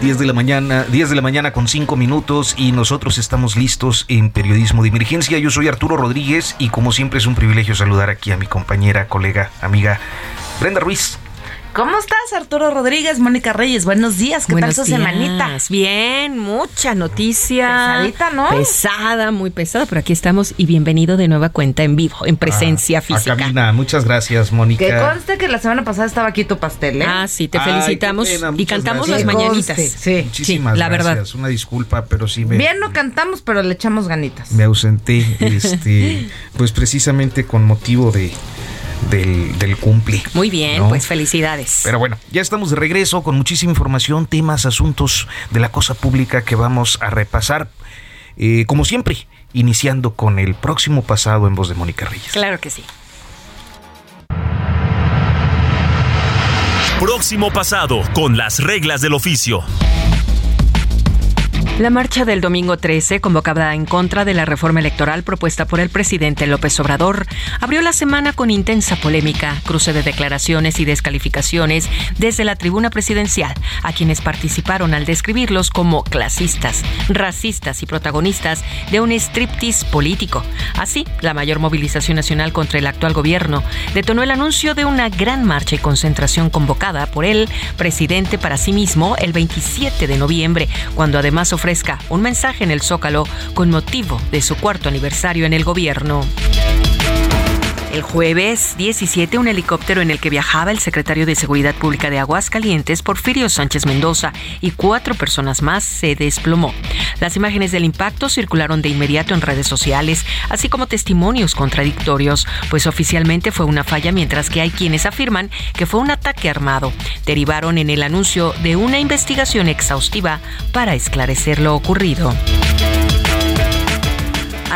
10 de la mañana, 10 de la mañana con 5 minutos y nosotros estamos listos en Periodismo de Emergencia. Yo soy Arturo Rodríguez y como siempre es un privilegio saludar aquí a mi compañera, colega, amiga Brenda Ruiz. ¿Cómo estás, Arturo Rodríguez, Mónica Reyes? Buenos días, ¿qué Buenos tal su días. semanita? Bien, mucha noticia. Pesadita, ¿no? Pesada, muy pesada, pero aquí estamos y bienvenido de nueva cuenta en vivo, en presencia Ah, física. A cabina. Muchas gracias, Mónica. Que conste que la semana pasada estaba aquí tu pastel, ¿eh? Ah, sí, te felicitamos pena, y cantamos gracias. las mañanitas. conste, sí. Muchísimas Sí, la gracias. verdad. Una disculpa, pero sí me, Bien no cantamos, pero le echamos ganitas. me ausenté, este, pues precisamente con motivo de del, del cumple. Muy bien, ¿no? pues felicidades. Pero bueno, ya estamos de regreso con muchísima información, temas, asuntos de la cosa pública que vamos a repasar, eh, como siempre, iniciando con el próximo pasado en voz de Mónica Reyes. Claro que sí. Próximo pasado con las reglas del oficio. La marcha del domingo 13, convocada en contra de la reforma electoral propuesta por el presidente López Obrador, abrió la semana con intensa polémica, cruce de declaraciones y descalificaciones desde la tribuna presidencial, a quienes participaron al describirlos como clasistas, racistas y protagonistas de un striptease político. Así, la mayor movilización nacional contra el actual gobierno detonó el anuncio de una gran marcha y concentración convocada por el presidente para sí mismo el 27 de noviembre, cuando además un mensaje en el Zócalo con motivo de su cuarto aniversario en el gobierno. El jueves 17, un helicóptero en el que viajaba el secretario de Seguridad Pública de Aguascalientes, Porfirio Sánchez Mendoza, y cuatro personas más se desplomó. Las imágenes del impacto circularon de inmediato en redes sociales, así como testimonios contradictorios, pues oficialmente fue una falla, mientras que hay quienes afirman que fue un ataque armado. Derivaron en el anuncio de una investigación exhaustiva para esclarecer lo ocurrido.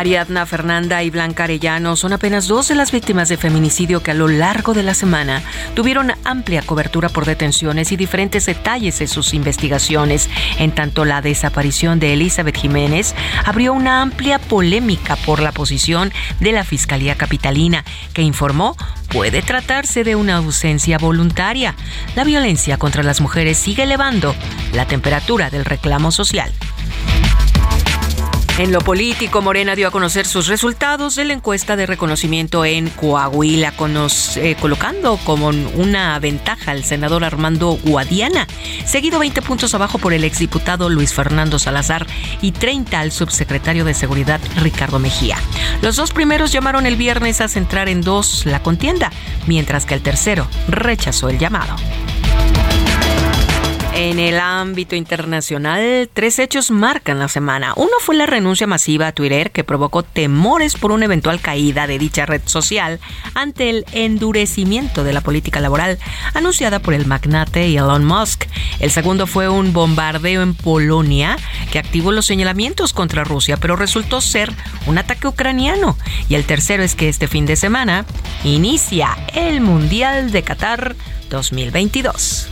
Ariadna Fernanda y Blanca Arellano son apenas dos de las víctimas de feminicidio que a lo largo de la semana tuvieron amplia cobertura por detenciones y diferentes detalles de sus investigaciones, en tanto la desaparición de Elizabeth Jiménez abrió una amplia polémica por la posición de la Fiscalía Capitalina, que informó puede tratarse de una ausencia voluntaria. La violencia contra las mujeres sigue elevando la temperatura del reclamo social. En lo político, Morena dio a conocer sus resultados de la encuesta de reconocimiento en Coahuila, eh, colocando como una ventaja al senador Armando Guadiana, seguido 20 puntos abajo por el exdiputado Luis Fernando Salazar y 30 al subsecretario de Seguridad Ricardo Mejía. Los dos primeros llamaron el viernes a centrar en dos la contienda, mientras que el tercero rechazó el llamado. En el ámbito internacional, tres hechos marcan la semana. Uno fue la renuncia masiva a Twitter que provocó temores por una eventual caída de dicha red social ante el endurecimiento de la política laboral anunciada por el magnate Elon Musk. El segundo fue un bombardeo en Polonia que activó los señalamientos contra Rusia, pero resultó ser un ataque ucraniano. Y el tercero es que este fin de semana inicia el Mundial de Qatar 2022.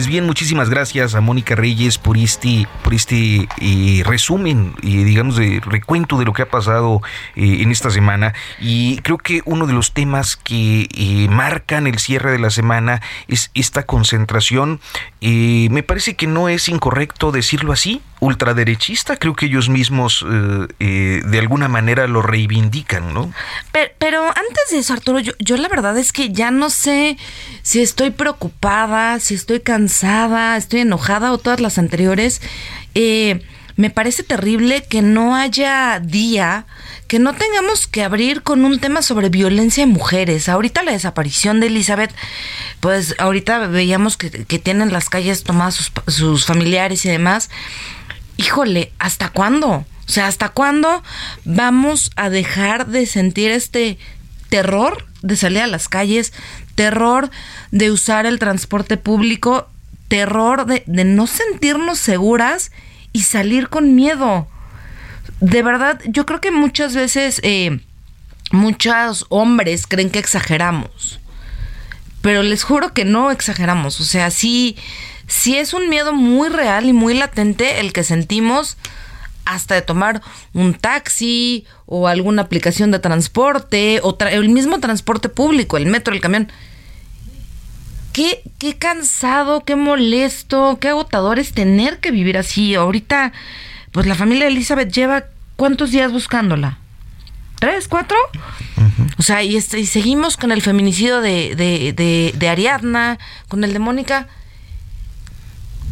Pues bien, muchísimas gracias a Mónica Reyes por este, por este eh, resumen y digamos de recuento de lo que ha pasado eh, en esta semana. Y creo que uno de los temas que eh, marcan el cierre de la semana es esta concentración. me parece que no es incorrecto decirlo así, ultraderechista. Creo que ellos mismos de alguna manera lo reivindican, ¿no? Pero, antes de eso, Arturo, yo, yo la verdad es que ya no sé si estoy preocupada, si estoy cansada, estoy enojada o todas las anteriores. Eh, me parece terrible que no haya día que no tengamos que abrir con un tema sobre violencia en mujeres. Ahorita la desaparición de Elizabeth, pues ahorita veíamos que, tienen las calles tomadas sus familiares y demás. Híjole, ¿hasta cuándo? O sea, ¿hasta cuándo vamos a dejar de sentir este terror de salir a las calles, terror de usar el transporte público, terror de, no sentirnos seguras y salir con miedo. De verdad, yo creo que muchas veces eh, muchos hombres creen que exageramos. Pero les juro que no exageramos. O sea, sí, sí es un miedo muy real y muy latente el que sentimos hasta de tomar un taxi o alguna aplicación de transporte o el mismo transporte público, el metro, el camión. Qué, qué cansado, qué molesto, qué agotador es tener que vivir así. Ahorita, pues la familia de Elizabeth lleva cuántos días buscándola. ¿Tres, cuatro? O sea, y, este, y, seguimos con el feminicidio de, de, de, de Ariadna, con el de Mónica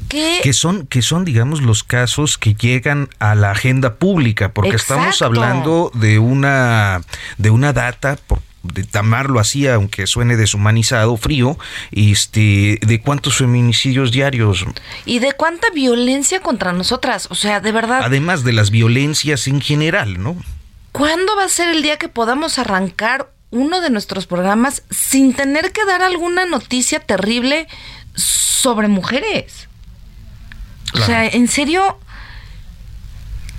que son, que son, digamos, los casos que llegan a la agenda pública, porque estamos hablando de una, de una data, por de tamarlo así, aunque suene deshumanizado, frío, este, de cuántos feminicidios diarios. Y de cuánta violencia contra nosotras, o sea, de verdad. Además de las violencias en general, ¿no? ¿Cuándo va a ser el día que podamos arrancar uno de nuestros programas sin tener que dar alguna noticia terrible sobre mujeres? O sea, en serio,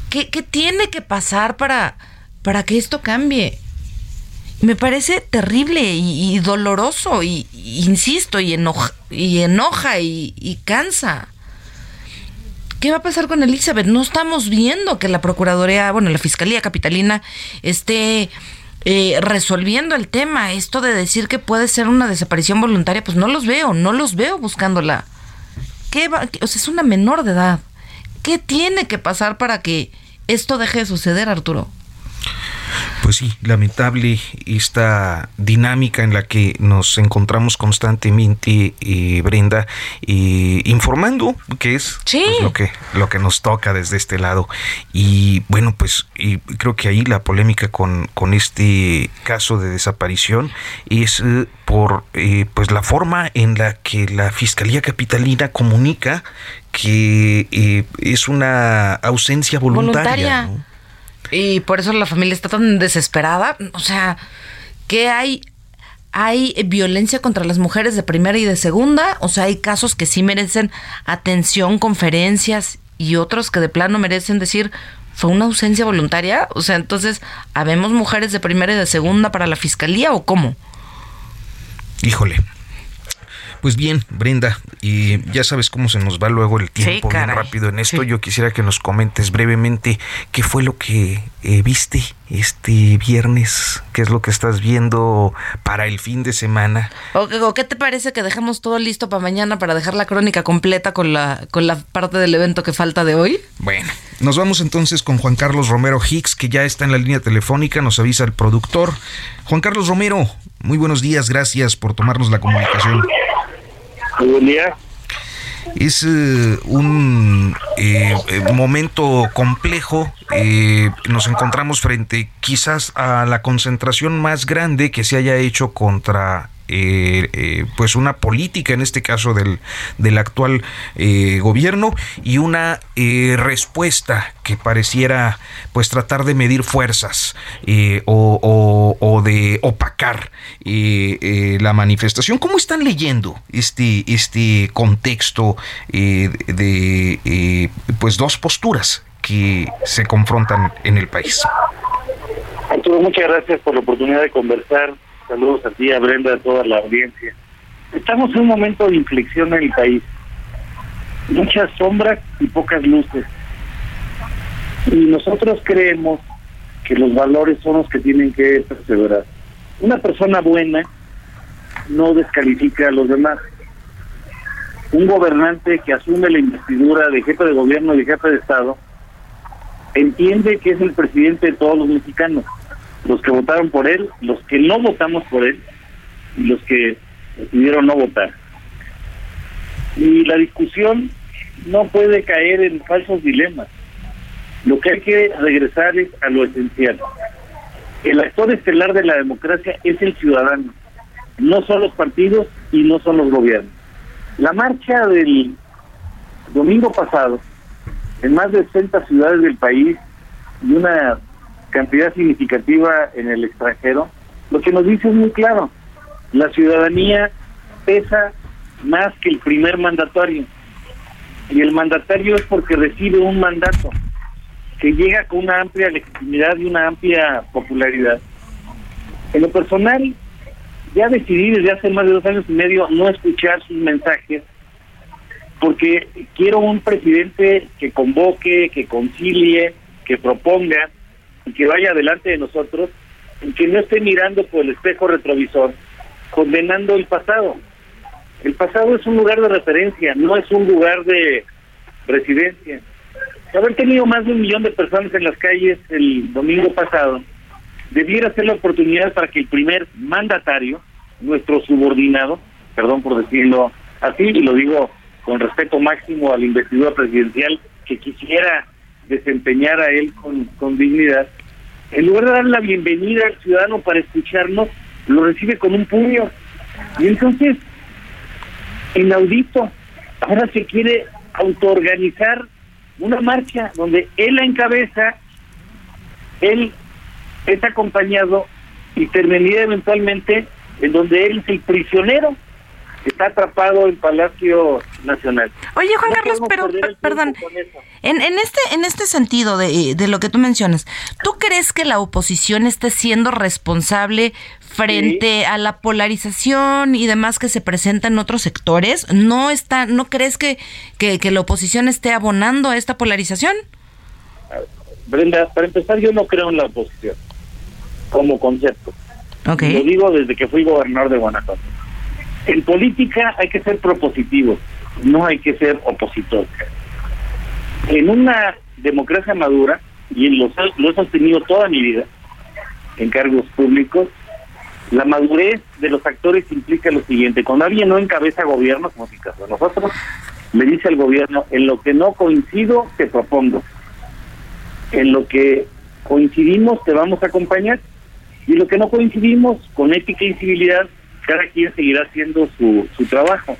¿qué, tiene que pasar para, para que esto cambie? Me parece terrible y, doloroso, y, insisto, y enoja, y, enoja y, cansa. ¿Qué va a pasar con Elizabeth? No estamos viendo que la Procuraduría, bueno, la Fiscalía Capitalina esté eh, resolviendo el tema. Esto de decir que puede ser una desaparición voluntaria, pues no los veo, no los veo buscándola. ¿Qué va? O sea, es una menor de edad. ¿Qué tiene que pasar para que esto deje de suceder, Arturo? Pues sí, lamentable esta dinámica en la que nos encontramos constantemente, eh, Brenda, eh, informando, que es pues, lo que lo que nos toca desde este lado. Y bueno, pues creo que ahí la polémica con, con este caso de desaparición es eh, por pues la forma en la que la Fiscalía Capitalina comunica que es una ausencia voluntaria. Y por eso la familia está tan desesperada. O sea, que hay hay violencia contra las mujeres de primera y de segunda, o sea, hay casos que sí merecen atención, conferencias y otros que de plano merecen decir fue una ausencia voluntaria, o sea, entonces, ¿habemos mujeres de primera y de segunda para la fiscalía o cómo? Híjole, pues bien, Brenda, y ya sabes cómo se nos va luego el tiempo bien rápido en esto. Yo quisiera que nos comentes brevemente qué fue lo que eh, viste este viernes, qué es lo que estás viendo para el fin de semana. ¿O, qué te parece que dejamos todo listo para mañana para dejar la crónica completa con la, con la parte del evento que falta de hoy? Bueno, nos vamos entonces con Juan Carlos Romero Hicks, que ya está en la línea telefónica, nos avisa el productor. Juan Carlos Romero, muy buenos días, gracias por tomarnos la comunicación. Es eh, un eh, eh, momento complejo. nos encontramos frente quizás a la concentración más grande que se haya hecho contra eh, eh, pues una política en este caso del, del actual eh, gobierno y una respuesta que pareciera pues tratar de medir fuerzas o, o, de opacar la manifestación. ¿Cómo están leyendo este, este contexto de pues dos posturas que se confrontan en el país? Arturo, muchas gracias por la oportunidad de conversar Saludos a ti, a Brenda, a toda la audiencia. Estamos en un momento de inflexión en el país. muchas sombras y pocas luces. Y nosotros creemos que los valores son los que tienen que perseverar. Una persona buena no descalifica a los demás. Un gobernante que asume la investidura de jefe de gobierno y jefe de Estado entiende que es el presidente de todos los mexicanos, los que votaron por él, los que no votamos por él y los que decidieron no votar. Y la discusión no puede caer en falsos dilemas. Lo que hay que regresar es a lo esencial. El actor estelar de la democracia es el ciudadano, no son los partidos y no son los gobiernos. La marcha del domingo pasado, en más de 60 ciudades del país y una cantidad significativa en el extranjero, lo que nos dice es muy claro, la ciudadanía pesa más que el primer mandatario. Y el mandatario es porque recibe un mandato que llega con una amplia legitimidad y una amplia popularidad. En lo personal, ya decidí desde hace más de dos años y medio no escuchar sus mensajes porque quiero un presidente que convoque, que concilie, que proponga y que vaya delante de nosotros y que no esté mirando por el espejo retrovisor, condenando el pasado. El pasado es un lugar de referencia, no es un lugar de residencia. Haber tenido más de un millón de personas en las calles el domingo pasado debiera ser la oportunidad para que el primer mandatario, nuestro subordinado, perdón por decirlo así, y lo digo con respeto máximo al investidor presidencial que quisiera desempeñar a él con, dignidad, en lugar de dar la bienvenida al ciudadano para escucharnos, lo recibe con un puño. Y entonces inaudito. Ahora se quiere autoorganizar una marcha donde él la encabeza, él es acompañado y eventualmente en donde él es el prisionero está atrapado en Palacio Nacional. Oye, Juan Carlos, pero perdón, en, en, este en este sentido de, de, lo que tú mencionas, ¿tú crees que la oposición esté siendo responsable frente a la polarización y demás que se presenta en otros sectores? ¿No está no crees que, que, que la oposición esté abonando a esta polarización? Brenda, para empezar, yo no creo en la oposición como concepto. Okay. Lo digo desde que fui gobernador de Guanajuato. En política hay que ser propositivo, no hay que ser opositor. En una democracia madura, y lo, lo he sostenido toda mi vida en cargos públicos, la madurez de los actores implica lo siguiente, cuando alguien no encabeza gobierno, como en el caso nosotros, le dice al gobierno, en lo que no coincido, te propongo. En lo que coincidimos, te vamos a acompañar. Y lo que no coincidimos, con ética y civilidad, cada quien seguirá haciendo su, su trabajo.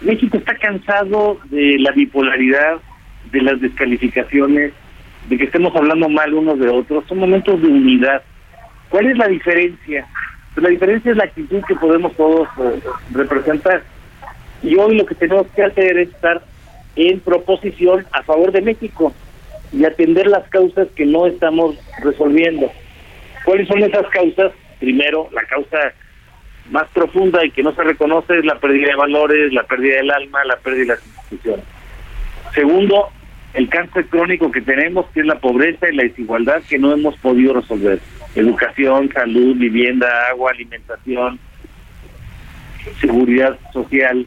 México está cansado de la bipolaridad, de las descalificaciones, de que estemos hablando mal unos de otros. Son momentos de unidad. ¿Cuál es la diferencia? Pues la diferencia es la actitud que podemos todos eh, representar. Y hoy lo que tenemos que hacer es estar en proposición a favor de México y atender las causas que no estamos resolviendo. ¿Cuáles son esas causas? Primero, la causa más profunda y que no se reconoce es la pérdida de valores, la pérdida del alma, la pérdida de las instituciones. Segundo, el cáncer crónico que tenemos, que es la pobreza y la desigualdad que no hemos podido resolver. Educación, salud, vivienda, agua, alimentación, seguridad social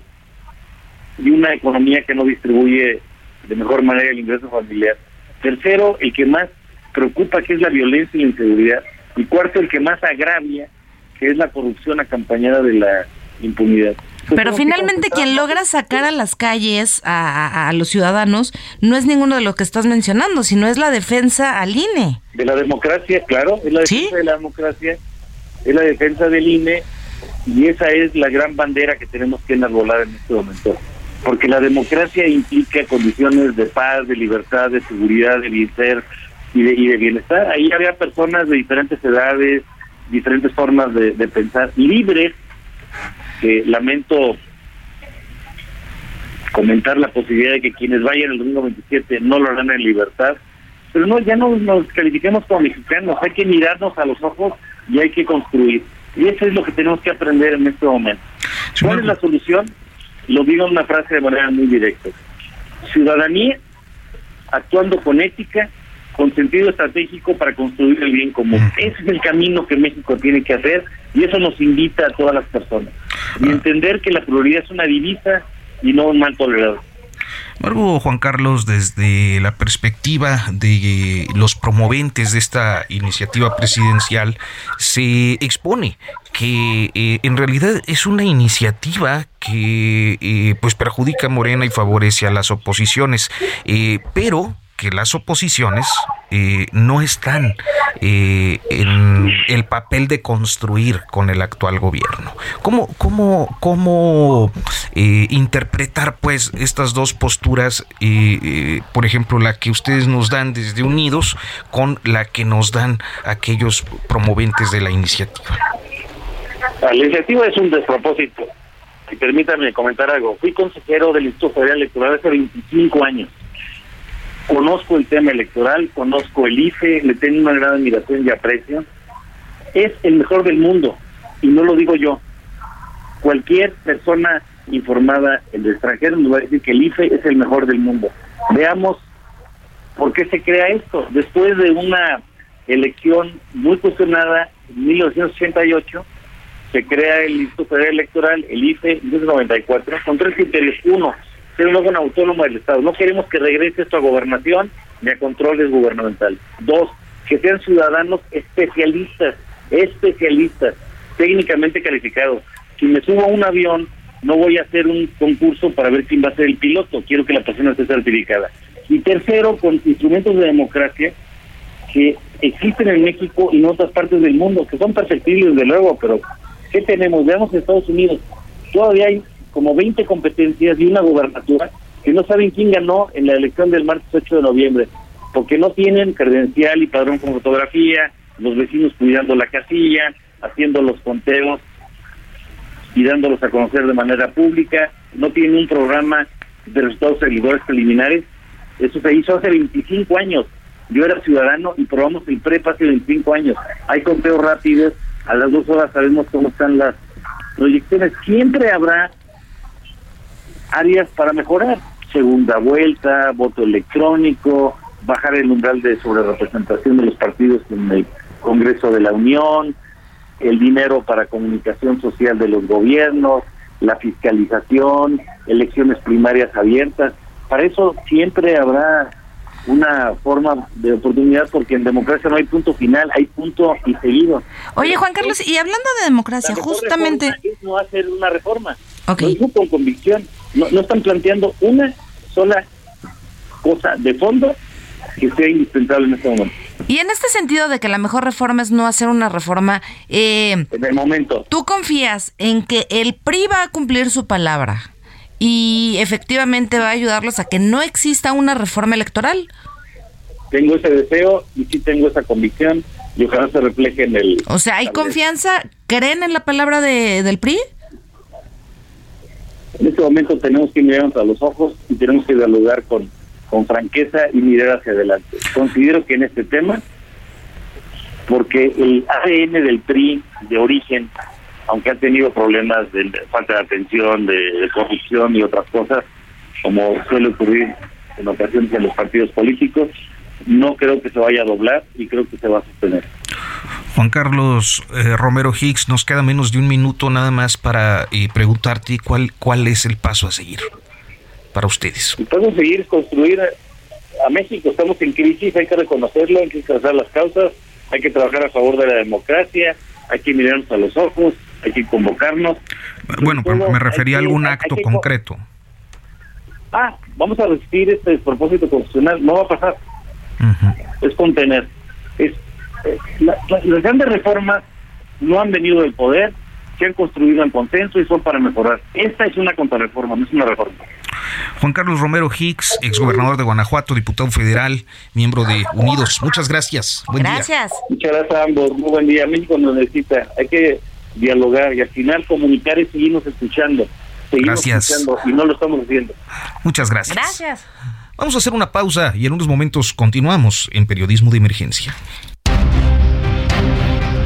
y una economía que no distribuye de mejor manera el ingreso familiar. Tercero, el que más preocupa, que es la violencia y la inseguridad. Y cuarto, el que más agravia, que es la corrupción acompañada de la impunidad. Pues Pero finalmente quien logra sacar a las calles a, a, los ciudadanos no es ninguno de los que estás mencionando, sino es la defensa al INE. De la democracia, claro, es la defensa ¿Sí? de la democracia, es la defensa del INE y esa es la gran bandera que tenemos que enarbolar en este momento. Porque la democracia implica condiciones de paz, de libertad, de seguridad, de bienestar y de, y de bienestar. Ahí había personas de diferentes edades, diferentes formas de, de pensar libres, que lamento comentar la posibilidad de que quienes vayan el domingo 27 no lo harán en libertad, pero no, ya no nos califiquemos como mexicanos, hay que mirarnos a los ojos y hay que construir. Y eso es lo que tenemos que aprender en este momento. ¿Cuál es la solución? Lo digo en una frase de manera muy directa. ciudadanía actuando con ética, con sentido estratégico para construir el bien común. Ese es el camino que México tiene que hacer y eso nos invita a todas las personas. Y entender que la pluralidad es una divisa y no un mal tolerado. Margo Juan Carlos, desde la perspectiva de los promoventes de esta iniciativa presidencial, se expone que eh, en realidad es una iniciativa que eh, pues perjudica a Morena y favorece a las oposiciones, eh, pero que las oposiciones eh, no están eh, en el papel de construir con el actual gobierno. ¿Cómo, cómo, cómo eh, interpretar pues estas dos posturas, por ejemplo, la que ustedes nos dan desde Unidos con la que nos dan aquellos promoventes de la iniciativa? La iniciativa es un despropósito. Y permítanme comentar algo. Fui consejero del Instituto Federal Electoral hace 25 años conozco el tema electoral, conozco el IFE, le tengo una gran admiración y aprecio. Es el mejor del mundo, y no lo digo yo. Cualquier persona informada en el extranjero nos va a decir que el IFE es el mejor del mundo. Veamos por qué se crea esto. Después de una elección muy cuestionada en 1988, se crea el Instituto Federal Electoral, el IFE, en 1994, con tres criterios. Uno, ser un autónomo del Estado. No queremos que regrese esto a gobernación ni a controles gubernamentales. Dos, que sean ciudadanos especialistas, especialistas, técnicamente calificados. Si me subo a un avión, no voy a hacer un concurso para ver quién va a ser el piloto, quiero que la persona esté certificada. Y tercero, con instrumentos de democracia que existen en México y en otras partes del mundo, que son perfectibles desde luego, pero ¿qué tenemos? Veamos Estados Unidos, todavía hay como 20 competencias y una gubernatura que no saben quién ganó en la elección del martes 8 de noviembre, porque no tienen credencial y padrón con fotografía, los vecinos cuidando la casilla, haciendo los conteos y dándolos a conocer de manera pública, no tienen un programa de resultados seguidores preliminares. Eso se hizo hace 25 años. Yo era ciudadano y probamos el PREP hace 25 años. Hay conteos rápidos, a las dos horas sabemos cómo están las proyecciones. Siempre habrá áreas para mejorar. Segunda vuelta, voto electrónico, bajar el umbral de sobrerepresentación de los partidos en el Congreso de la Unión, el dinero para comunicación social de los gobiernos, la fiscalización, elecciones primarias abiertas. Para eso siempre habrá una forma de oportunidad porque en democracia no hay punto final, hay punto y seguido. Oye, Juan Carlos, y hablando de democracia, justamente... Es no hacer una reforma, okay. con convicción. No, no están planteando una sola cosa de fondo que sea indispensable en este momento. Y en este sentido de que la mejor reforma es no hacer una reforma, eh, en el momento. ¿Tú confías en que el PRI va a cumplir su palabra y efectivamente va a ayudarlos a que no exista una reforma electoral? Tengo ese deseo y sí tengo esa convicción y ojalá se refleje en el... O sea, ¿hay confianza? ¿Creen en la palabra de, del PRI? En este momento tenemos que mirarnos a los ojos y tenemos que dialogar con, con franqueza y mirar hacia adelante. Considero que en este tema, porque el ADN del PRI de origen, aunque ha tenido problemas de falta de atención, de, corrupción y otras cosas, como suele ocurrir en ocasiones en los partidos políticos, no creo que se vaya a doblar y creo que se va a sostener. Juan Carlos eh, Romero Hicks, nos queda menos de un minuto nada más para eh, preguntarte cuál, cuál es el paso a seguir para ustedes. El paso a seguir es construir a México. Estamos en crisis, hay que reconocerlo, hay que trazar las causas, hay que trabajar a favor de la democracia, hay que mirarnos a los ojos, hay que convocarnos. Bueno, pero me refería a algún acto concreto. Ah, vamos a resistir este despropósito constitucional, no va a pasar. Es contener. Es las grandes reformas no han venido del poder, se han construido en consenso y son para mejorar. Esta es una contrarreforma, no es una reforma. Juan Carlos Romero Hicks, exgobernador de Guanajuato, diputado federal, miembro de Unidos. Muchas gracias. Buen gracias. Muchas gracias a ambos. Muy buen día. México nos necesita. Hay que dialogar y al final comunicar y seguirnos escuchando. Seguimos escuchando y no lo estamos haciendo. Muchas gracias. Gracias. Vamos a hacer una pausa y en unos momentos continuamos en Periodismo de Emergencia.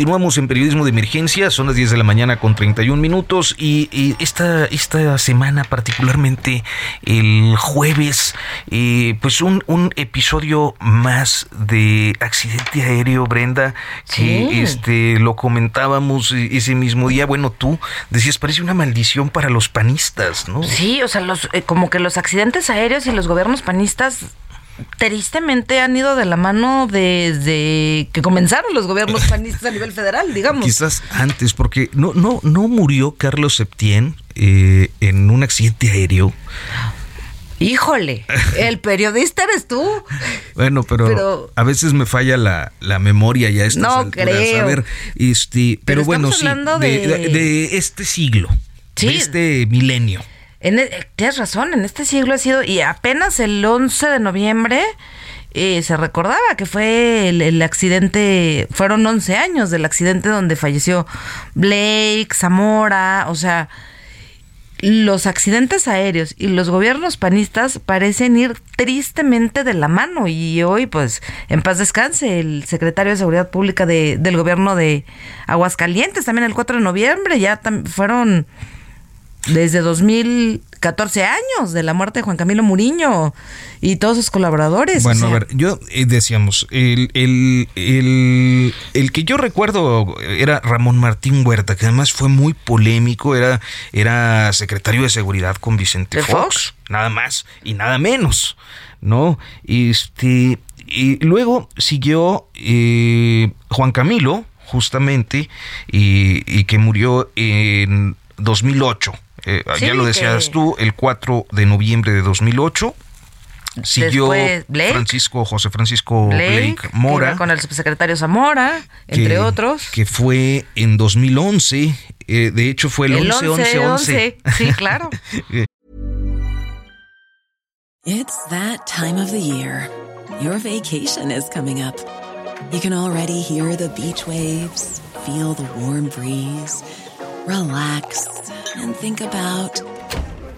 Continuamos en periodismo de emergencia, son las 10 de la mañana con 31 minutos y, esta, esta semana particularmente el jueves, eh, pues un, un, episodio más de accidente aéreo, Brenda, que este lo comentábamos ese mismo día. Bueno, tú decías, parece una maldición para los panistas, ¿no? Sí, o sea, los, eh, como que los accidentes aéreos y los gobiernos panistas tristemente han ido de la mano desde que comenzaron los gobiernos panistas a nivel federal, digamos. Quizás antes, porque no, no, no murió Carlos Septién eh, en un accidente aéreo. Híjole, el periodista eres tú. Bueno, pero, a veces me falla la, memoria ya estas no Creo. A ver, este, pero, bueno, sí, de... este siglo, de este milenio. E, tienes razón, en este siglo ha sido, y apenas el 11 de noviembre eh, se recordaba que fue el, accidente, fueron 11 años del accidente donde falleció Blake, Zamora, o sea, los accidentes aéreos y los gobiernos panistas parecen ir tristemente de la mano. Y hoy pues en paz descanse el secretario de Seguridad Pública de, del gobierno de Aguascalientes también el 4 de noviembre ya fueron desde 2014 años de la muerte de Juan Camilo Muriño y todos sus colaboradores. Bueno, a ver, yo eh, decíamos, el, el, el, que yo recuerdo era Ramón Martín Huerta, que además fue muy polémico, era, era secretario de seguridad con Vicente Fox, nada más y nada menos, ¿no? Este, y luego siguió eh, Juan Camilo, justamente, y, y que murió en 2008 eh, ya lo decías tú, el 4 de noviembre de 2008. Siguió Francisco José Francisco Blake, Mora. Con el subsecretario Zamora, entre otros. Que fue en 2011. Eh, de hecho, fue el, 11, 11, 11. Sí, claro. It's that time of the year. Your vacation is coming up. You can already hear the beach waves, feel the warm breeze, relax and think about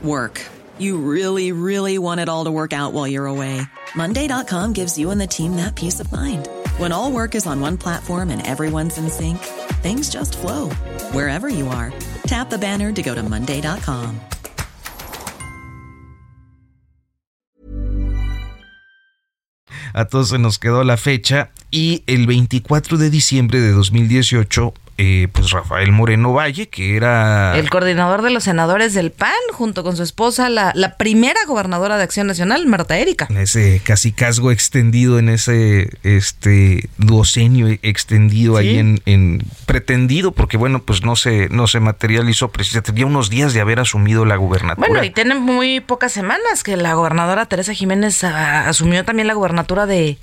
work. You really, really want it all to work out while you're away. Monday.com gives you and the team that peace of mind. When all work is on one platform and everyone's in sync, things just flow wherever you are. Tap the banner to go to Monday.com. A todos se nos quedó la fecha y el 24 de diciembre de 2018 Eh, pues Rafael Moreno Valle, que era... El coordinador de los senadores del PAN, junto con su esposa, la, la primera gobernadora de Acción Nacional, Marta Erika. En ese casi casgo extendido, en ese este duocenio extendido ahí en, en, pretendido, porque bueno, pues no se, no se materializó precisamente, tenía unos días de haber asumido la gubernatura. Bueno, y tiene muy pocas semanas que la gobernadora Teresa Jiménez asumió también la gubernatura de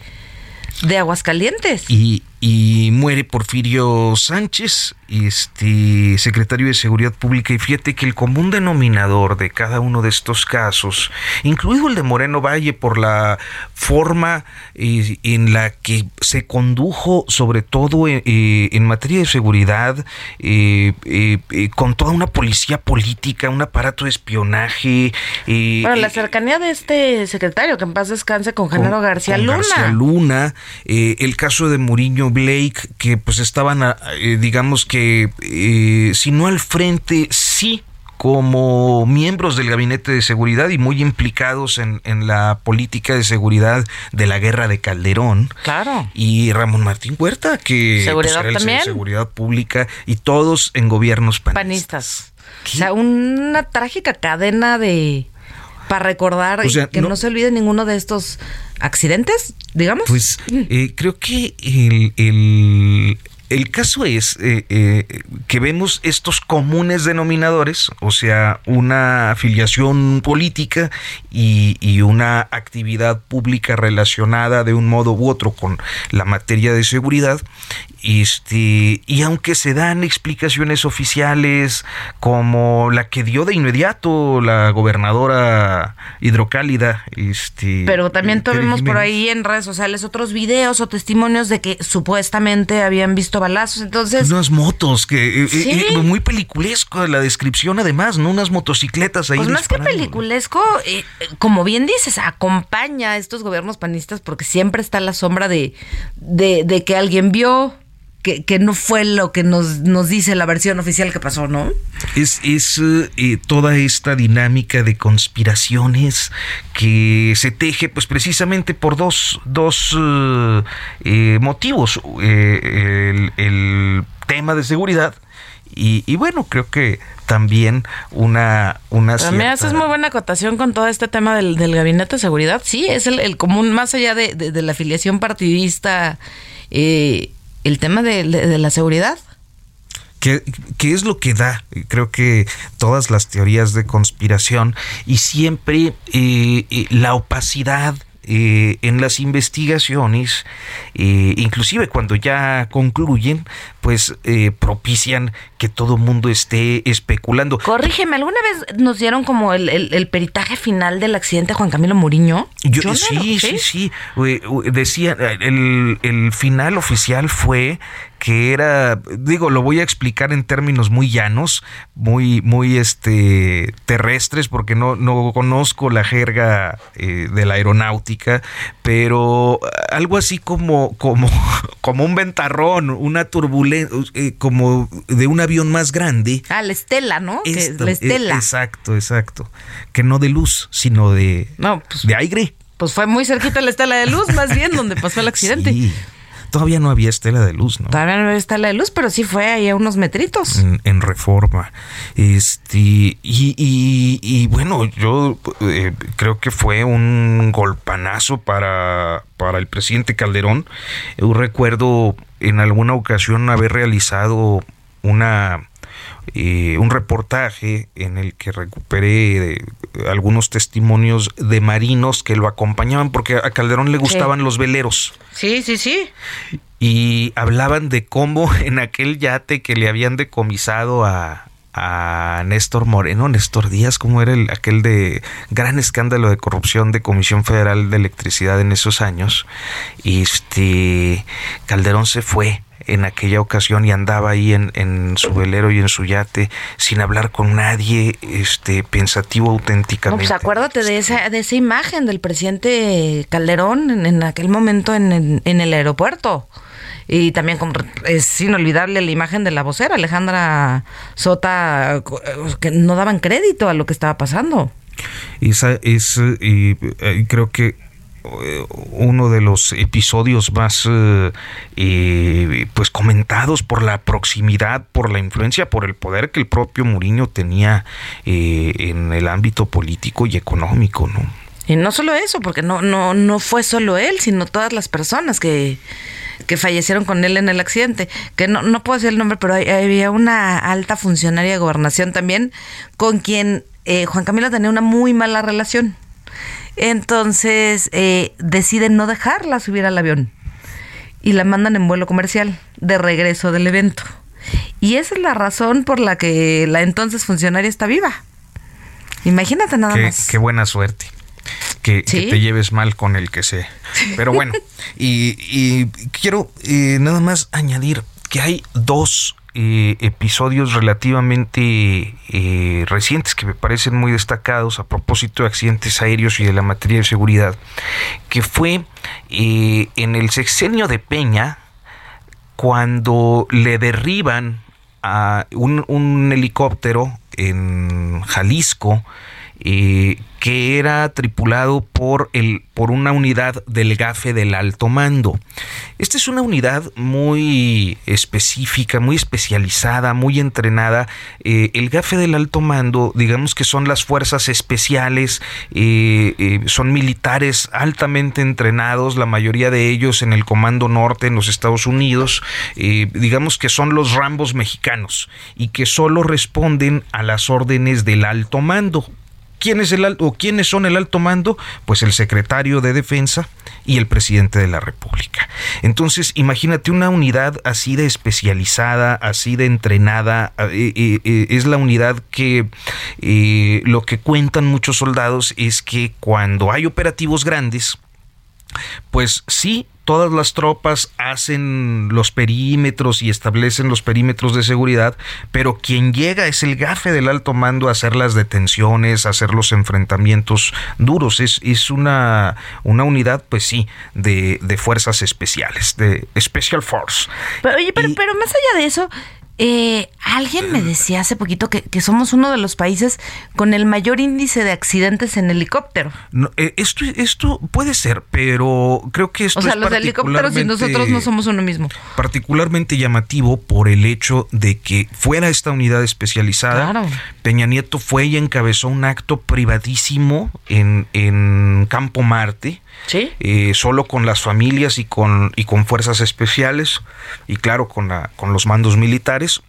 de Aguascalientes. Y, y muere Porfirio Sánchez, este secretario de Seguridad Pública. Y fíjate que el común denominador de cada uno de estos casos, incluido el de Moreno Valle, por la forma eh, en la que se condujo, sobre todo eh, eh, en materia de seguridad, con toda una policía política, un aparato de espionaje. bueno, la cercanía de este secretario, que en paz descanse, con Genaro García Luna. García Luna, el caso de Muriño Blake, que pues estaban, digamos que eh, si no al frente, sí como miembros del gabinete de seguridad y muy implicados en, la política de seguridad de la guerra de Calderón. Claro. Y Ramón Martín Huerta, que pues, ¿Seguridad también? seguridad pública y todos en gobiernos panistas. panistas. O sea, una trágica cadena de para recordar que no, se olvide ninguno de estos accidentes, digamos. Pues eh, creo que el el caso es eh, eh, que vemos estos comunes denominadores, o sea, una afiliación política y, y, una actividad pública relacionada de un modo u otro con la materia de seguridad. Este, y aunque se dan explicaciones oficiales como la que dio de inmediato la gobernadora hidrocálida, este, pero también tuvimos por ahí en redes sociales otros videos o testimonios de que supuestamente habían visto balazos, entonces unas motos que eh, eh, eh, muy peliculesco la descripción además, no unas motocicletas ahí. Pues más que peliculesco, como bien dices, acompaña a estos gobiernos panistas porque siempre está la sombra de, de, de que alguien vio que, no fue lo que nos, nos dice la versión oficial que pasó, ¿no? Es, es eh, toda esta dinámica de conspiraciones que se teje pues precisamente por dos, dos eh, eh, motivos. El, el, tema de seguridad y, bueno, creo que también una... una cierta... Me haces muy buena acotación con todo este tema del, gabinete de seguridad. Sí, es el, común, más allá de, de la afiliación partidista. Eh, el tema de, la seguridad. ¿Qué, ¿Qué, es lo que da? Creo que todas las teorías de conspiración y siempre eh, eh, la opacidad eh, en las investigaciones, inclusive cuando ya concluyen, pues propician que todo mundo esté especulando. Corrígeme, ¿alguna vez nos dieron como el, peritaje final del accidente Juan Camilo Muriño? Yo, sí, sí, sí, Decía, el, el final oficial fue que era, digo, lo voy a explicar en términos muy llanos, muy, muy este terrestres, porque no, no conozco la jerga eh, de la aeronáutica, pero algo así como, como, como un ventarrón, una turbulencia, eh, como de un avión más grande. Ah, la estela, ¿no? la estela. exacto, exacto. Que no de luz, sino de, no, pues, de aire. Pues fue muy cerquita la estela de luz, más bien, donde pasó el accidente. Sí. Todavía no había estela de luz, ¿no? Todavía no había estela de luz, pero sí fue ahí a unos metritos. En, reforma. Este, y, y, bueno, yo eh, creo que fue un golpanazo para, para el presidente Calderón. Yo recuerdo en alguna ocasión haber realizado una eh, un reportaje en el que recuperé eh, algunos testimonios de marinos que lo acompañaban porque a Calderón le gustaban los veleros. Sí, sí, sí. Y hablaban de cómo en aquel yate que le habían decomisado a, a Néstor Moreno, Néstor Díaz, como era el, aquel de gran escándalo de corrupción de Comisión Federal de Electricidad en esos años, este Calderón se fue en aquella ocasión y andaba ahí en, su velero y en su yate sin hablar con nadie, este pensativo auténticamente. pues acuérdate de esa, de esa imagen del presidente Calderón en, aquel momento en, el aeropuerto. Y también es inolvidable la imagen de la vocera, Alejandra Sota, que no daban crédito a lo que estaba pasando. Esa es, y eh, creo que eh, uno de los episodios más eh, eh, pues comentados por la proximidad, por la influencia, por el poder que el propio Mourinho tenía en el ámbito político y económico, ¿no? Y no solo eso, porque no, no, no fue solo él, sino todas las personas que, que fallecieron con él en el accidente. Que no, no puedo decir el nombre, pero había una alta funcionaria de gobernación también con quien Juan Camilo tenía una muy mala relación. Entonces eh, deciden no dejarla subir al avión y la mandan en vuelo comercial de regreso del evento. Y esa es la razón por la que la entonces funcionaria está viva. Imagínate nada más. Qué buena suerte. Que, te lleves mal con el que sea. Pero bueno, y, quiero eh, nada más añadir que hay dos eh, episodios relativamente eh, recientes que me parecen muy destacados a propósito de accidentes aéreos y de la materia de seguridad, que fue eh, en el sexenio de Peña, cuando le derriban a un, un helicóptero en Jalisco, eh, que era tripulado por, el, por una unidad del GAFE del alto mando. Esta es una unidad muy específica, muy especializada, muy entrenada. Eh, el GAFE del alto mando, digamos que son las fuerzas especiales, eh, son militares altamente entrenados, la mayoría de ellos en el Comando Norte en los Estados Unidos, digamos que son los Rambos mexicanos y que solo responden a las órdenes del alto mando. ¿Quién es el alto, quiénes son el alto mando? Pues el secretario de Defensa y el presidente de la República. Entonces, imagínate una unidad así de especializada, así de entrenada, eh, eh, eh, es la unidad que lo que cuentan muchos soldados es que cuando hay operativos grandes, pues sí, todas las tropas hacen los perímetros y establecen los perímetros de seguridad, pero quien llega es el gafe del alto mando a hacer las detenciones, a hacer los enfrentamientos duros. Es, es una, una unidad, pues sí, de, de fuerzas especiales, de Special Force. Pero, oye, pero, pero más allá de eso, eh, alguien me decía hace poquito que, somos uno de los países con el mayor índice de accidentes en helicóptero. Eh, esto, esto puede ser, pero creo que esto o sea, los helicópteros y nosotros no somos uno mismo. Particularmente llamativo por el hecho de que fuera esta unidad especializada, Peña Nieto fue y encabezó un acto privadísimo en, en Campo Marte eh, solo con las familias y con, y con fuerzas especiales y claro, con, la, con los mandos militares.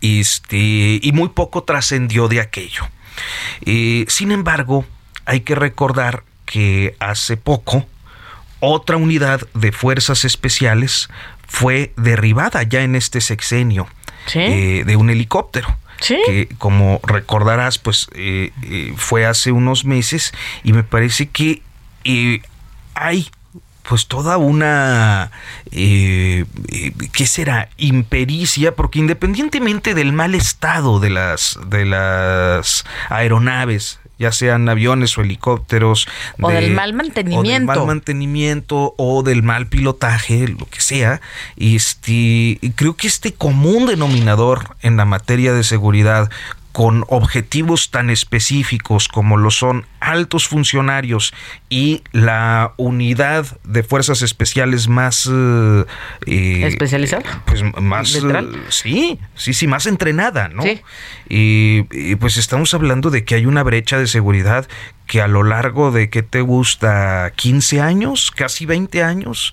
Este, y muy poco trascendió de aquello. Eh, sin embargo, hay que recordar que hace poco otra unidad de fuerzas especiales fue derribada ya en este sexenio eh, de un helicóptero. que como recordarás pues fue hace unos meses y me parece que hay pues toda una, eh, eh, ¿qué será? Impericia, porque independientemente del mal estado de las, de las aeronaves, ya sean aviones o helicópteros. O del mal mantenimiento. O del mal mantenimiento o del mal pilotaje, lo que sea. Este, creo que este común denominador en la materia de seguridad con objetivos tan específicos como lo son altos funcionarios y la unidad de fuerzas especiales más eh, eh especializada pues más eh, sí sí sí más entrenada no Y, pues estamos hablando de que hay una brecha de seguridad que a lo largo de que te gusta 15 años casi 20 años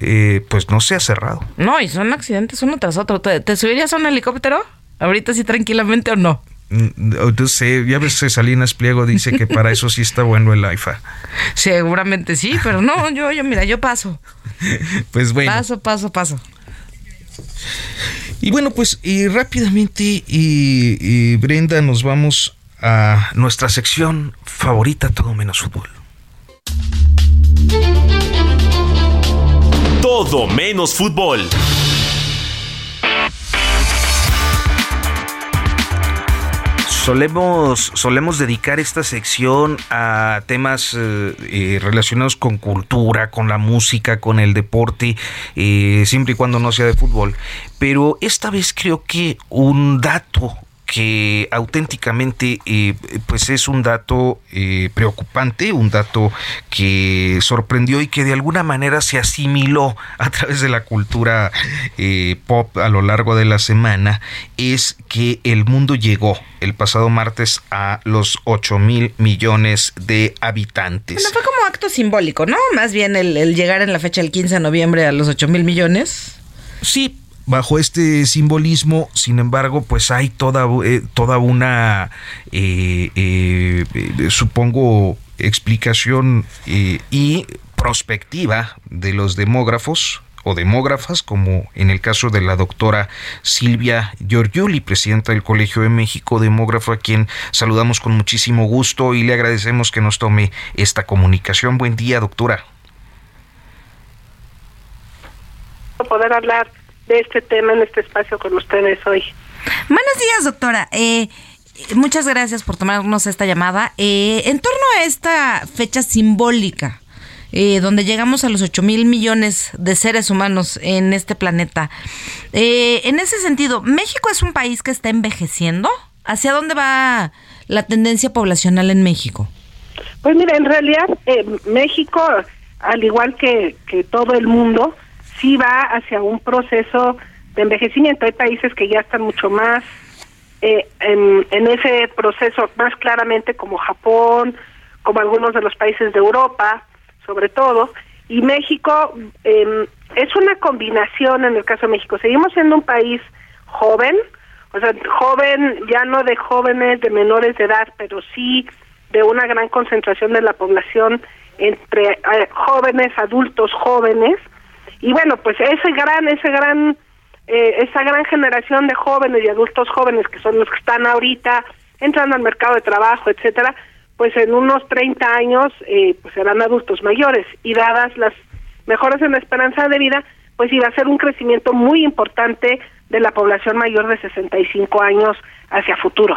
eh, pues no se ha cerrado. No y son accidentes uno tras otro. Te subirías a un helicóptero ahorita sí tranquilamente o no no sé, ya ves Salinas Pliego dice que para eso sí está bueno el AIFA. Seguramente sí, pero no, yo, yo, mira, yo paso. Pues bueno. Paso, paso, paso. Y bueno, pues y rápidamente, y, y Brenda, nos vamos a nuestra sección favorita, todo menos fútbol. Todo menos fútbol. Solemos, solemos dedicar esta sección a temas eh, eh, relacionados con cultura, con la música, con el deporte, eh, siempre y cuando no sea de fútbol. Pero esta vez creo que un dato que auténticamente eh, pues es un dato eh, preocupante, un dato que sorprendió y que de alguna manera se asimiló a través de la cultura eh, pop a lo largo de la semana, es que el mundo llegó el pasado martes a los 8 mil millones de habitantes. Bueno, fue como acto simbólico, ¿no? Más bien el, el llegar en la fecha del 15 de noviembre a los 8 mil millones. Sí, bajo este simbolismo, sin embargo, pues hay toda, eh, toda una, eh, eh, supongo, explicación y prospectiva de los demógrafos o demógrafas, como en el caso de la doctora Silvia Giorgiuli, presidenta del Colegio de México, demógrafo a quien saludamos con muchísimo gusto y le agradecemos que nos tome esta comunicación. Buen día, doctora. Poder hablar de este tema en este espacio con ustedes hoy. Buenos días, doctora. Eh, muchas gracias por tomarnos esta llamada. Eh, en torno a esta fecha simbólica, eh, donde llegamos a los 8 mil millones de seres humanos en este planeta, en ese sentido, ¿México es un país que está envejeciendo? ¿Hacia dónde va la tendencia poblacional en México? Pues mira, en realidad eh, México, al igual que, que todo el mundo, sí va hacia un proceso de envejecimiento. Hay países que ya están mucho más eh, en, ese proceso, más claramente como Japón, como algunos de los países de Europa, sobre todo. Y México eh, es una combinación en el caso de México. Seguimos siendo un país joven, o sea, joven, ya no de jóvenes, de menores de edad, pero sí de una gran concentración de la población entre eh, jóvenes, adultos jóvenes. Y bueno, pues ese gran, ese gran eh, esa gran generación de jóvenes y adultos jóvenes que son los que están ahorita entrando al mercado de trabajo, etcétera, pues en unos 30 años eh, pues serán adultos mayores y dadas las mejoras en la esperanza de vida, pues iba a ser un crecimiento muy importante de la población mayor de 65 años hacia futuro.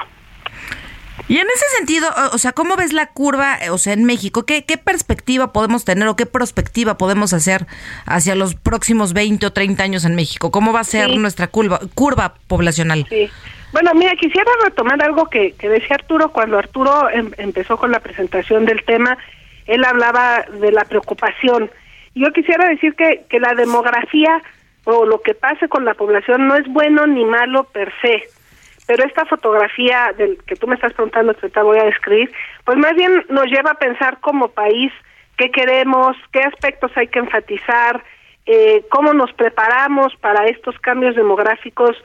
Y en ese sentido, o sea, ¿cómo ves la curva, o sea, en México? ¿Qué, qué perspectiva podemos tener o qué perspectiva podemos hacer hacia los próximos 20 o 30 años en México? ¿Cómo va a ser nuestra curva, curva poblacional? Sí. Bueno, mira, quisiera retomar algo que, que decía Arturo cuando Arturo em, empezó con la presentación del tema. Él hablaba de la preocupación. Yo quisiera decir que, que la demografía o lo que pase con la población no es bueno ni malo per se pero esta fotografía del que tú me estás preguntando que te voy a describir, pues más bien nos lleva a pensar como país qué queremos, qué aspectos hay que enfatizar, eh, cómo nos preparamos para estos cambios demográficos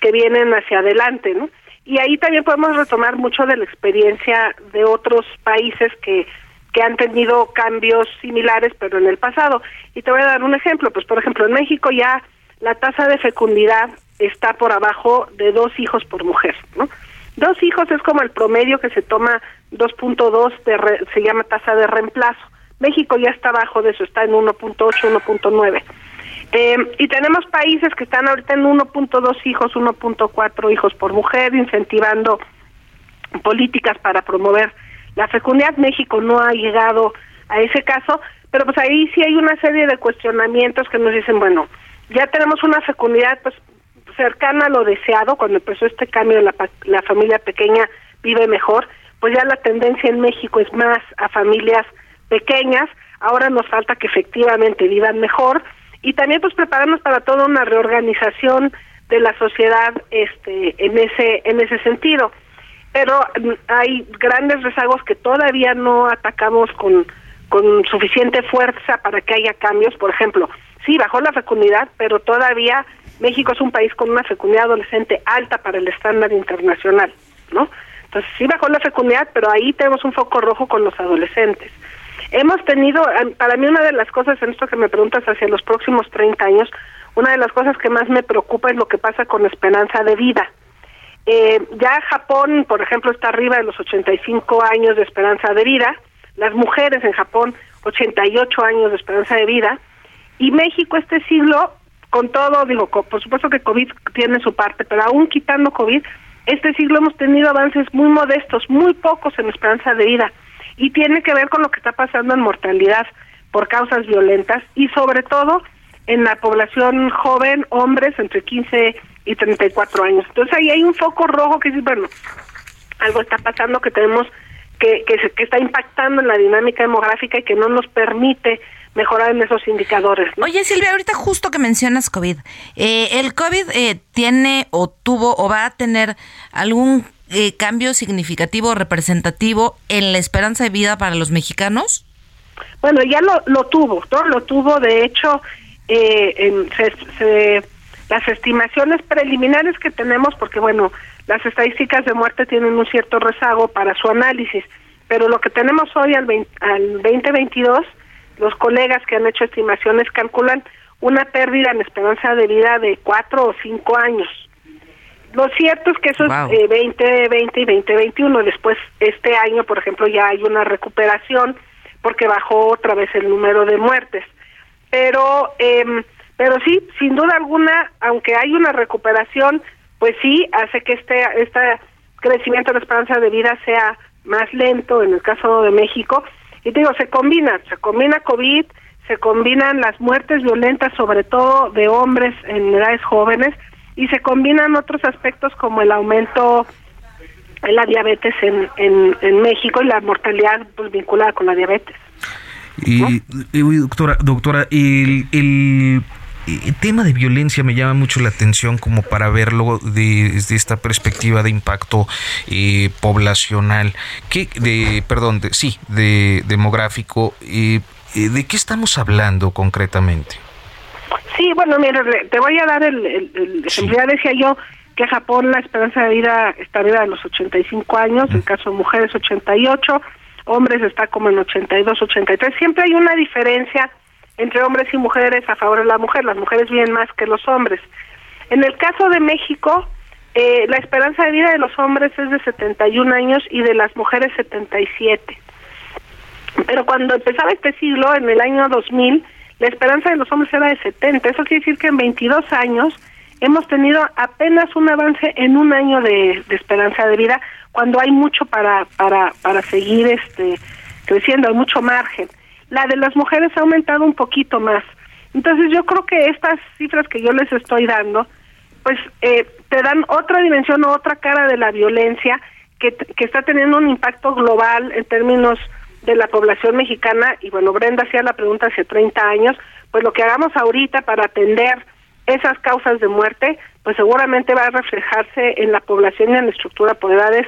que vienen hacia adelante, ¿no? Y ahí también podemos retomar mucho de la experiencia de otros países que que han tenido cambios similares pero en el pasado. Y te voy a dar un ejemplo, pues por ejemplo en México ya la tasa de fecundidad está por abajo de dos hijos por mujer, ¿no? Dos hijos es como el promedio que se toma 2.2 se llama tasa de reemplazo. México ya está abajo de eso, está en 1.8, 1.9. Eh, y tenemos países que están ahorita en 1.2 hijos, 1.4 hijos por mujer, incentivando políticas para promover la fecundidad. México no ha llegado a ese caso, pero pues ahí sí hay una serie de cuestionamientos que nos dicen, bueno, ya tenemos una fecundidad pues cercana a lo deseado, cuando empezó este cambio la, la familia pequeña vive mejor, pues ya la tendencia en México es más a familias pequeñas, ahora nos falta que efectivamente vivan mejor y también pues prepararnos para toda una reorganización de la sociedad este en ese en ese sentido. Pero mm, hay grandes rezagos que todavía no atacamos con con suficiente fuerza para que haya cambios. Por ejemplo sí bajó la fecundidad pero todavía México es un país con una fecundidad adolescente alta para el estándar internacional, ¿no? Entonces sí bajó la fecundidad, pero ahí tenemos un foco rojo con los adolescentes. Hemos tenido, para mí una de las cosas en esto que me preguntas hacia los próximos 30 años, una de las cosas que más me preocupa es lo que pasa con esperanza de vida. Eh, ya Japón, por ejemplo, está arriba de los 85 años de esperanza de vida, las mujeres en Japón 88 años de esperanza de vida, y México este siglo con todo, digo, por supuesto que COVID tiene su parte, pero aún quitando COVID, este siglo hemos tenido avances muy modestos, muy pocos en esperanza de vida, y tiene que ver con lo que está pasando en mortalidad por causas violentas y sobre todo en la población joven, hombres entre 15 y 34 años. Entonces ahí hay un foco rojo que dice, bueno, algo está pasando que tenemos que, que, que está impactando en la dinámica demográfica y que no nos permite mejorar en esos indicadores. Oye, Silvia, ahorita justo que mencionas COVID, eh, ¿el COVID eh, tiene o tuvo o va a tener algún eh, cambio significativo o representativo en la esperanza de vida para los mexicanos? Bueno, ya lo, lo tuvo, ¿no? Lo tuvo, de hecho, en, las estimaciones preliminares que tenemos, porque bueno, las estadísticas de muerte tienen un cierto rezago para su análisis, pero lo que tenemos hoy al, al 2022 los colegas que han hecho estimaciones calculan una pérdida en esperanza de vida de cuatro o cinco años. Lo cierto es que eso es eh, 2020 y 2021. Después, este año, por ejemplo, ya hay una recuperación porque bajó otra vez el número de muertes. Pero, eh, pero sí, sin duda alguna, aunque hay una recuperación, pues sí hace que este, este crecimiento de la esperanza de vida sea más lento en el caso de México y te digo, se combina, se combina COVID, se combinan las muertes violentas, sobre todo de hombres en edades jóvenes, y se combinan otros aspectos como el aumento la diabetes en, en, México y la mortalidad pues, vinculada con la diabetes. Y, doctora, doctora, el, el, tema de violencia me llama mucho la atención como para verlo desde esta perspectiva de impacto eh, poblacional, que de, perdón, de, sí, de demográfico. Eh, ¿De qué estamos hablando concretamente? Sí, bueno, mira, te voy a dar el, el, ejemplo. Ya decía yo que Japón la esperanza de vida está arriba de los 85 años, en caso de mujeres 88, hombres está como en 82, 83. Siempre hay una diferencia entre hombres y mujeres a favor de la mujer. Las mujeres viven más que los hombres. En el caso de México, eh, la esperanza de vida de los hombres es de 71 años y de las mujeres 77. Pero cuando empezaba este siglo, en el año 2000, la esperanza de los hombres era de 70. Eso quiere decir que en 22 años hemos tenido apenas un avance en un año de, esperanza de vida, cuando hay mucho para, para, para seguir este, creciendo, hay mucho margen. La de las mujeres ha aumentado un poquito más. Entonces yo creo que estas cifras que yo les estoy dando, pues eh, te dan otra dimensión o otra cara de la violencia que, que está teniendo un impacto global en términos de la población mexicana. Y bueno, Brenda hacía la pregunta hace 30 años, pues lo que hagamos ahorita para atender esas causas de muerte, pues seguramente va a reflejarse en la población y en la estructura de edades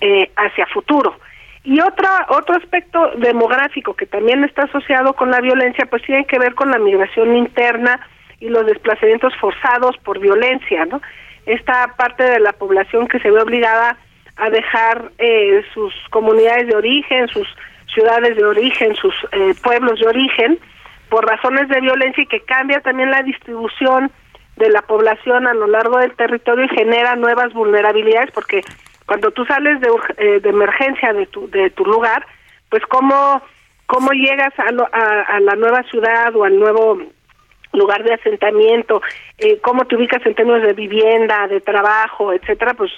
eh, hacia futuro. Y otra, otro aspecto demográfico que también está asociado con la violencia, pues tiene que ver con la migración interna y los desplazamientos forzados por violencia, ¿no? Esta parte de la población que se ve obligada a dejar eh, sus comunidades de origen, sus ciudades de origen, sus eh, pueblos de origen, por razones de violencia y que cambia también la distribución de la población a lo largo del territorio y genera nuevas vulnerabilidades porque cuando tú sales de, eh, de emergencia de tu, de tu lugar, pues cómo, cómo llegas a, a, la nueva ciudad o al nuevo lugar de asentamiento, eh, cómo te ubicas en términos de vivienda, de trabajo, etcétera, pues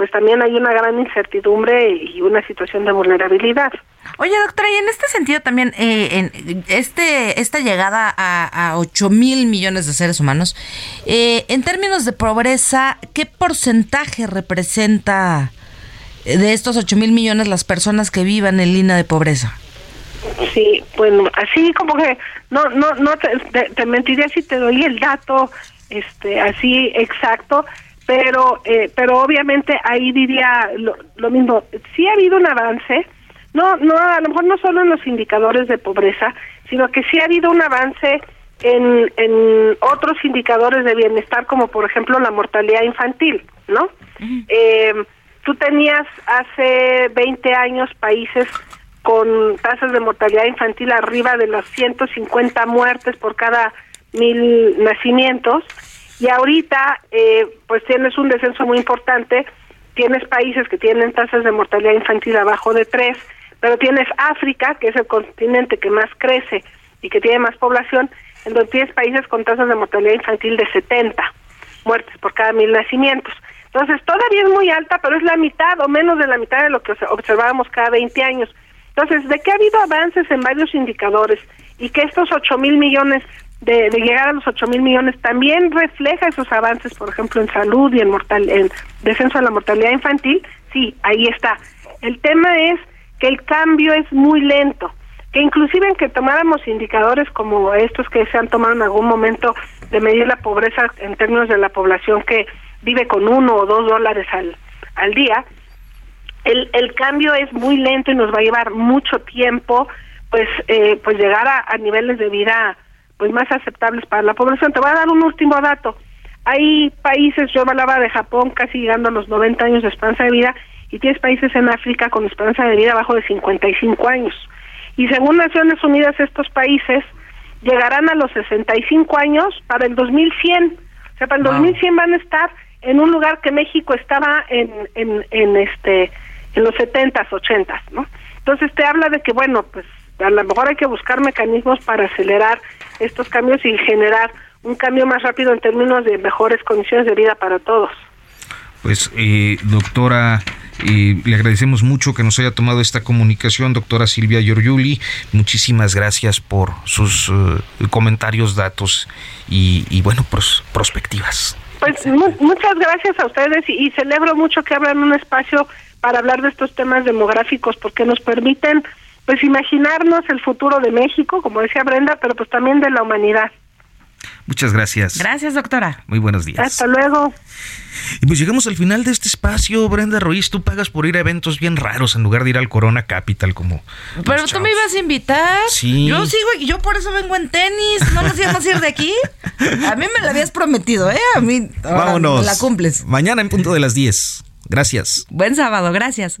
pues también hay una gran incertidumbre y una situación de vulnerabilidad. Oye, doctora, y en este sentido también, eh, en este esta llegada a, a 8 mil millones de seres humanos, eh, en términos de pobreza, ¿qué porcentaje representa de estos 8 mil millones las personas que vivan en línea de pobreza? Sí, bueno, así como que no no no te, te mentiría si te doy el dato este así exacto, pero eh, pero obviamente ahí diría lo, mismo. Sí ha habido un avance no no a lo mejor no solo en los indicadores de pobreza sino que sí ha habido un avance en, en otros indicadores de bienestar como por ejemplo la mortalidad infantil no eh, tú tenías hace 20 años países con tasas de mortalidad infantil arriba de las 150 muertes por cada mil nacimientos y ahorita, eh, pues tienes un descenso muy importante, tienes países que tienen tasas de mortalidad infantil abajo de 3, pero tienes África, que es el continente que más crece y que tiene más población, en donde tienes países con tasas de mortalidad infantil de 70 muertes por cada mil nacimientos. Entonces, todavía es muy alta, pero es la mitad o menos de la mitad de lo que observábamos cada 20 años. Entonces, de que ha habido avances en varios indicadores y que estos 8 mil millones de, llegar a los 8 mil millones también refleja esos avances, por ejemplo, en salud y en, mortal, en descenso de la mortalidad infantil, sí, ahí está. El tema es que el cambio es muy lento, que inclusive en que tomáramos indicadores como estos que se han tomado en algún momento de medir la pobreza en términos de la población que vive con uno o dos dólares al, al día, el, el cambio es muy lento y nos va a llevar mucho tiempo pues eh, pues llegar a, a niveles de vida pues más aceptables para la población. Te voy a dar un último dato. Hay países, yo hablaba de Japón casi llegando a los 90 años de esperanza de vida y tienes países en África con esperanza de vida abajo de 55 años. Y según Naciones Unidas, estos países llegarán a los 65 años para el 2100. O sea, para el 2100 van a estar en un lugar que México estaba en, en, en este en los 70s, 80s, ¿no? Entonces te habla de que, bueno, pues a lo mejor hay que buscar mecanismos para acelerar estos cambios y generar un cambio más rápido en términos de mejores condiciones de vida para todos. Pues, eh, doctora, eh, le agradecemos mucho que nos haya tomado esta comunicación, doctora Silvia Giorgiuli. Muchísimas gracias por sus eh, comentarios, datos y, y bueno, pues, perspectivas. Pues muchas gracias a ustedes y, celebro mucho que abran un espacio para hablar de estos temas demográficos porque nos permiten pues imaginarnos el futuro de México, como decía Brenda, pero pues también de la humanidad. Muchas gracias. Gracias, doctora. Muy buenos días. Hasta luego. Y pues llegamos al final de este espacio, Brenda Ruiz. Tú pagas por ir a eventos bien raros en lugar de ir al Corona Capital como. Pero tú me ibas a invitar. Sí. Yo sigo, yo por eso vengo en tenis. No nos íbamos a ir de aquí. A mí me lo habías prometido, ¿eh? A mí. Vámonos. la cumples. Mañana en punto de las 10. Gracias. Buen sábado, gracias.